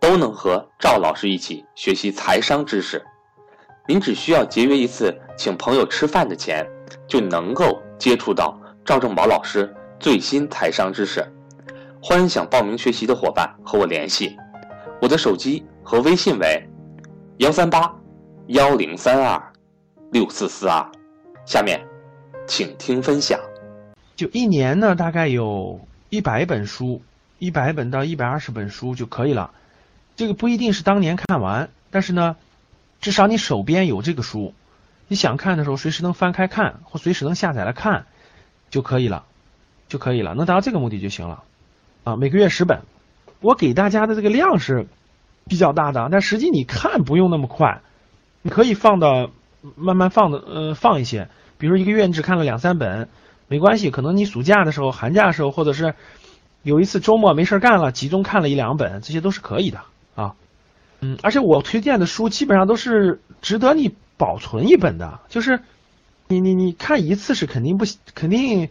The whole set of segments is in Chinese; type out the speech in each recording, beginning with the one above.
都能和赵老师一起学习财商知识，您只需要节约一次请朋友吃饭的钱，就能够接触到赵正宝老师最新财商知识。欢迎想报名学习的伙伴和我联系，我的手机和微信为幺三八幺零三二六四四二。下面，请听分享。就一年呢，大概有一百本书，一百本到一百二十本书就可以了。这个不一定是当年看完，但是呢，至少你手边有这个书，你想看的时候随时能翻开看，或随时能下载来看，就可以了，就可以了，能达到这个目的就行了。啊，每个月十本，我给大家的这个量是比较大的，但实际你看不用那么快，你可以放到慢慢放的，呃，放一些，比如一个月你只看了两三本，没关系，可能你暑假的时候、寒假的时候，或者是有一次周末没事干了，集中看了一两本，这些都是可以的。嗯，而且我推荐的书基本上都是值得你保存一本的，就是你你你看一次是肯定不行肯定，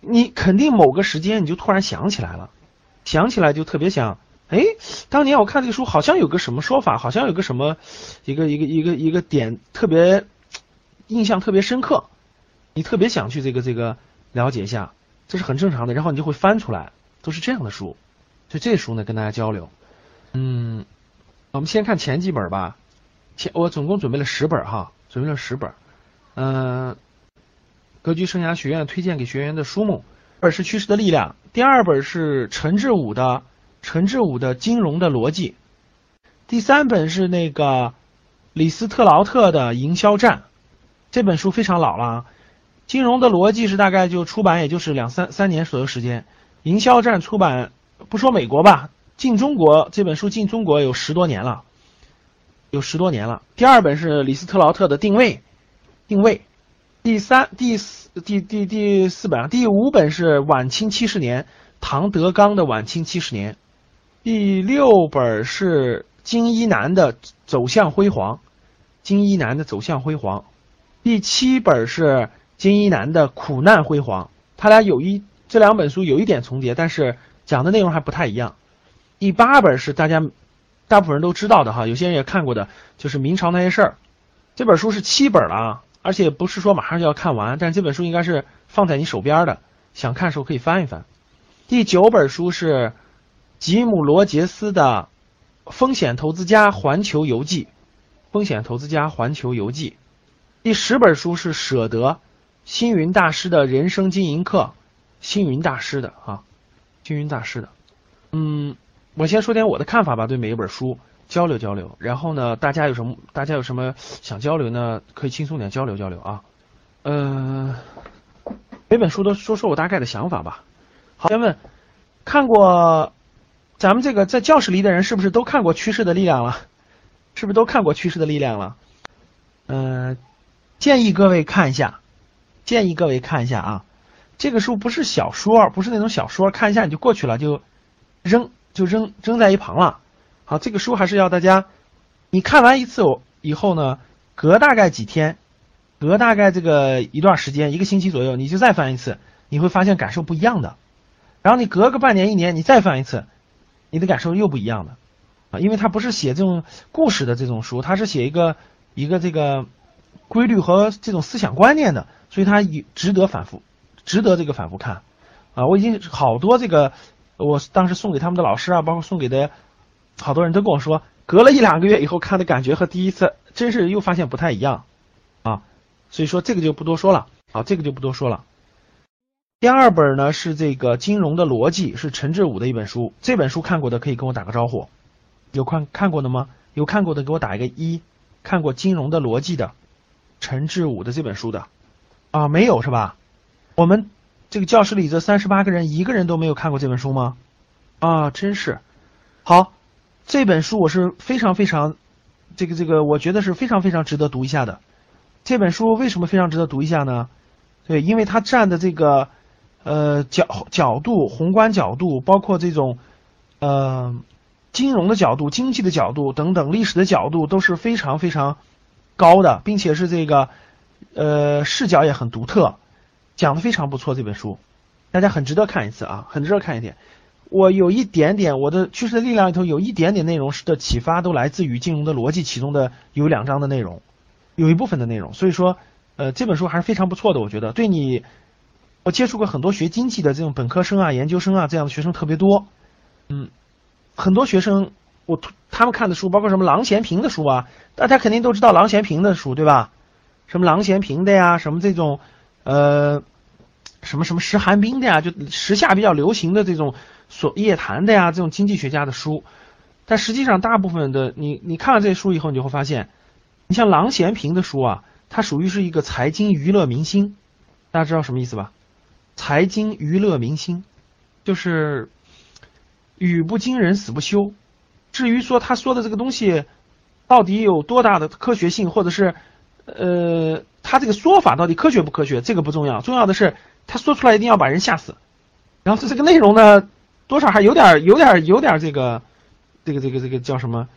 你肯定某个时间你就突然想起来了，想起来就特别想，哎，当年我看这个书好像有个什么说法，好像有个什么一个一个一个一个点特别印象特别深刻，你特别想去这个这个了解一下，这是很正常的，然后你就会翻出来，都是这样的书，就这书呢跟大家交流。嗯，我们先看前几本吧。前我总共准备了十本哈，准备了十本。嗯，格局生涯学院推荐给学员的书目，本是趋势的力量，第二本是陈志武的陈志武的金融的逻辑，第三本是那个李斯特劳特的营销战。这本书非常老了，金融的逻辑是大概就出版也就是两三三年左右时间，营销战出版不说美国吧。进中国这本书进中国有十多年了，有十多年了。第二本是李斯特劳特的定位，定位。第三、第四、第第第四本，第五本是晚清七十年，唐德刚的晚清七十年。第六本是金一南的走向辉煌，金一南的走向辉煌。第七本是金一南的苦难辉煌。他俩有一这两本书有一点重叠，但是讲的内容还不太一样。第八本是大家大部分人都知道的哈，有些人也看过的，就是明朝那些事儿。这本书是七本了啊，而且不是说马上就要看完，但是这本书应该是放在你手边的，想看的时候可以翻一翻。第九本书是吉姆罗杰斯的《风险投资家环球游记》，《风险投资家环球游记》。第十本书是舍得星云大师的人生经营课，星云大师的啊，星云大师的，嗯。我先说点我的看法吧，对每一本书交流交流。然后呢，大家有什么大家有什么想交流呢？可以轻松点交流交流啊。嗯，每本书都说说我大概的想法吧。好，先问，看过咱们这个在教室里的人是不是都看过《趋势的力量》了？是不是都看过《趋势的力量》了？嗯，建议各位看一下，建议各位看一下啊。这个书不是小说，不是那种小说，看一下你就过去了，就扔。就扔扔在一旁了。好，这个书还是要大家，你看完一次以后呢，隔大概几天，隔大概这个一段时间，一个星期左右，你就再翻一次，你会发现感受不一样的。然后你隔个半年一年，你再翻一次，你的感受又不一样的啊，因为它不是写这种故事的这种书，它是写一个一个这个规律和这种思想观念的，所以它值得反复，值得这个反复看啊。我已经好多这个。我当时送给他们的老师啊，包括送给的好多人都跟我说，隔了一两个月以后看的感觉和第一次真是又发现不太一样啊，所以说这个就不多说了，好，这个就不多说了。第二本呢是这个金融的逻辑，是陈志武的一本书，这本书看过的可以跟我打个招呼，有看看过的吗？有看过的给我打一个一，看过金融的逻辑的陈志武的这本书的啊，没有是吧？我们。这个教室里这三十八个人，一个人都没有看过这本书吗？啊，真是好！这本书我是非常非常这个这个，我觉得是非常非常值得读一下的。这本书为什么非常值得读一下呢？对，因为它站的这个呃角角度、宏观角度，包括这种呃金融的角度、经济的角度等等历史的角度都是非常非常高的，并且是这个呃视角也很独特，讲的非常不错。这本书大家很值得看一次啊，很值得看一点。我有一点点我的趋势的力量里头有一点点内容的启发，都来自于金融的逻辑其中的有两章的内容，有一部分的内容。所以说，呃，这本书还是非常不错的。我觉得对你，我接触过很多学经济的这种本科生啊、研究生啊这样的学生特别多。嗯，很多学生我他们看的书，包括什么郎咸平的书啊，大家肯定都知道郎咸平的书对吧？什么郎咸平的呀，什么这种呃，什么什么石寒冰的呀，就时下比较流行的这种。所夜谈的呀，这种经济学家的书，但实际上大部分的你你看了这些书以后，你就会发现，你像郎咸平的书啊，它属于是一个财经娱乐明星，大家知道什么意思吧？财经娱乐明星，就是语不惊人死不休。至于说他说的这个东西到底有多大的科学性，或者是呃他这个说法到底科学不科学，这个不重要，重要的是他说出来一定要把人吓死。然后这这个内容呢？多少还有点有点有点这个，这个这个这个叫什么？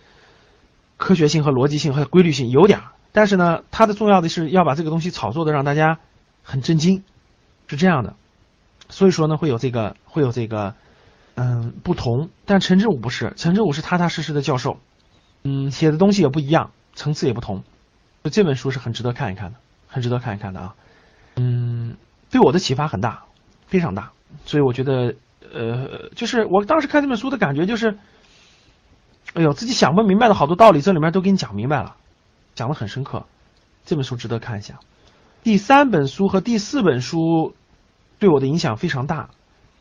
科学性和逻辑性和规律性有点，但是呢，它的重要的是要把这个东西炒作的让大家很震惊，是这样的。所以说呢，会有这个会有这个嗯不同。但陈志武不是，陈志武是踏踏实实的教授，嗯，写的东西也不一样，层次也不同。这本书是很值得看一看的，很值得看一看的啊。嗯，对我的启发很大，非常大，所以我觉得。呃，就是我当时看这本书的感觉就是，哎呦，自己想不明白的好多道理，这里面都给你讲明白了，讲的很深刻。这本书值得看一下。第三本书和第四本书对我的影响非常大。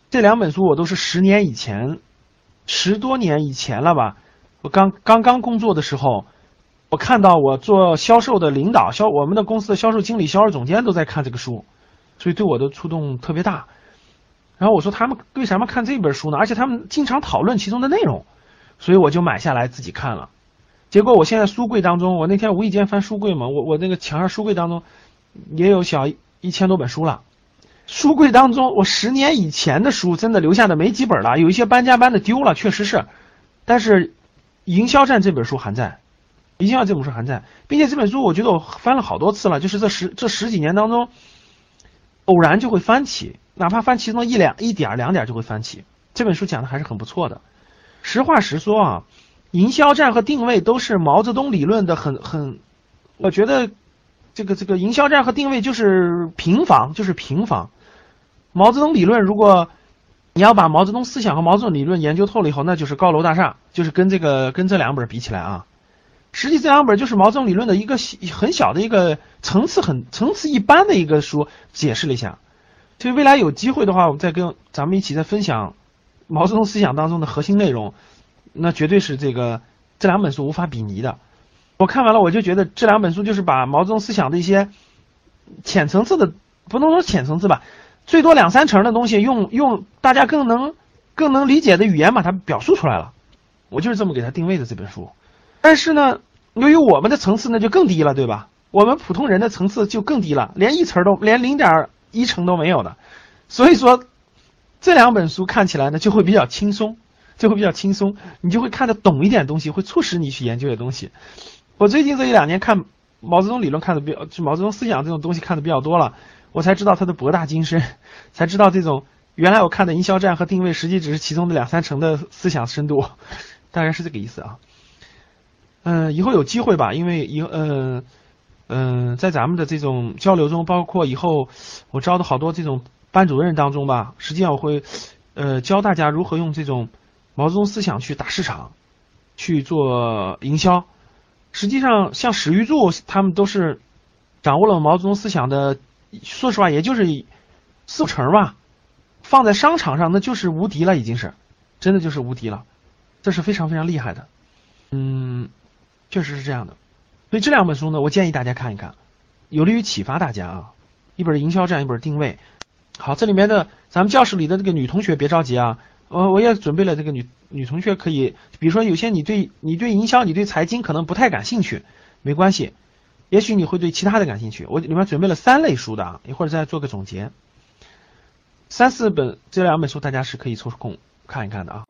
这两本书我都是十年以前，十多年以前了吧。我刚刚刚工作的时候，我看到我做销售的领导，销我们的公司的销售经理、销售总监都在看这个书，所以对我的触动特别大。然后我说他们为什么看这本书呢？而且他们经常讨论其中的内容，所以我就买下来自己看了。结果我现在书柜当中，我那天无意间翻书柜嘛，我我那个墙上书柜当中也有小一千多本书了。书柜当中，我十年以前的书真的留下的没几本了，有一些搬家搬的丢了，确实是。但是《营销战》这本书还在，《营销战》这本书还在，并且这本书我觉得我翻了好多次了，就是这十这十几年当中，偶然就会翻起。哪怕翻其中一两一点两点就会翻起。这本书讲的还是很不错的。实话实说啊，营销战和定位都是毛泽东理论的很很，我觉得这个这个营销战和定位就是平房，就是平房。毛泽东理论，如果你要把毛泽东思想和毛泽东理论研究透了以后，那就是高楼大厦，就是跟这个跟这两本比起来啊，实际这两本就是毛泽东理论的一个很小的一个层次很层次一般的一个书，解释了一下。所以未来有机会的话，我们再跟咱们一起再分享毛泽东思想当中的核心内容，那绝对是这个这两本书无法比拟的。我看完了，我就觉得这两本书就是把毛泽东思想的一些浅层次的，不能说浅层次吧，最多两三成的东西，用用大家更能更能理解的语言把它表述出来了。我就是这么给他定位的这本书。但是呢，由于我们的层次那就更低了，对吧？我们普通人的层次就更低了，连一层都连零点。一成都没有的，所以说这两本书看起来呢就会比较轻松，就会比较轻松，你就会看得懂一点东西，会促使你去研究的东西。我最近这一两年看毛泽东理论看的比较，就毛泽东思想这种东西看的比较多了，我才知道他的博大精深，才知道这种原来我看的营销战和定位，实际只是其中的两三成的思想深度，大概是这个意思啊。嗯，以后有机会吧，因为以嗯。嗯，在咱们的这种交流中，包括以后我招的好多这种班主任当中吧，实际上我会呃教大家如何用这种毛泽东思想去打市场，去做营销。实际上，像史玉柱他们都是掌握了毛泽东思想的，说实话，也就是四五成吧。放在商场上，那就是无敌了，已经是真的就是无敌了，这是非常非常厉害的。嗯，确实是这样的。所以这两本书呢，我建议大家看一看，有利于启发大家啊。一本营销战，一本定位。好，这里面的咱们教室里的这个女同学别着急啊，我我也准备了这个女女同学可以，比如说有些你对你对营销、你对财经可能不太感兴趣，没关系，也许你会对其他的感兴趣。我里面准备了三类书的啊，一会儿再做个总结。三四本这两本书大家是可以抽空看一看的啊。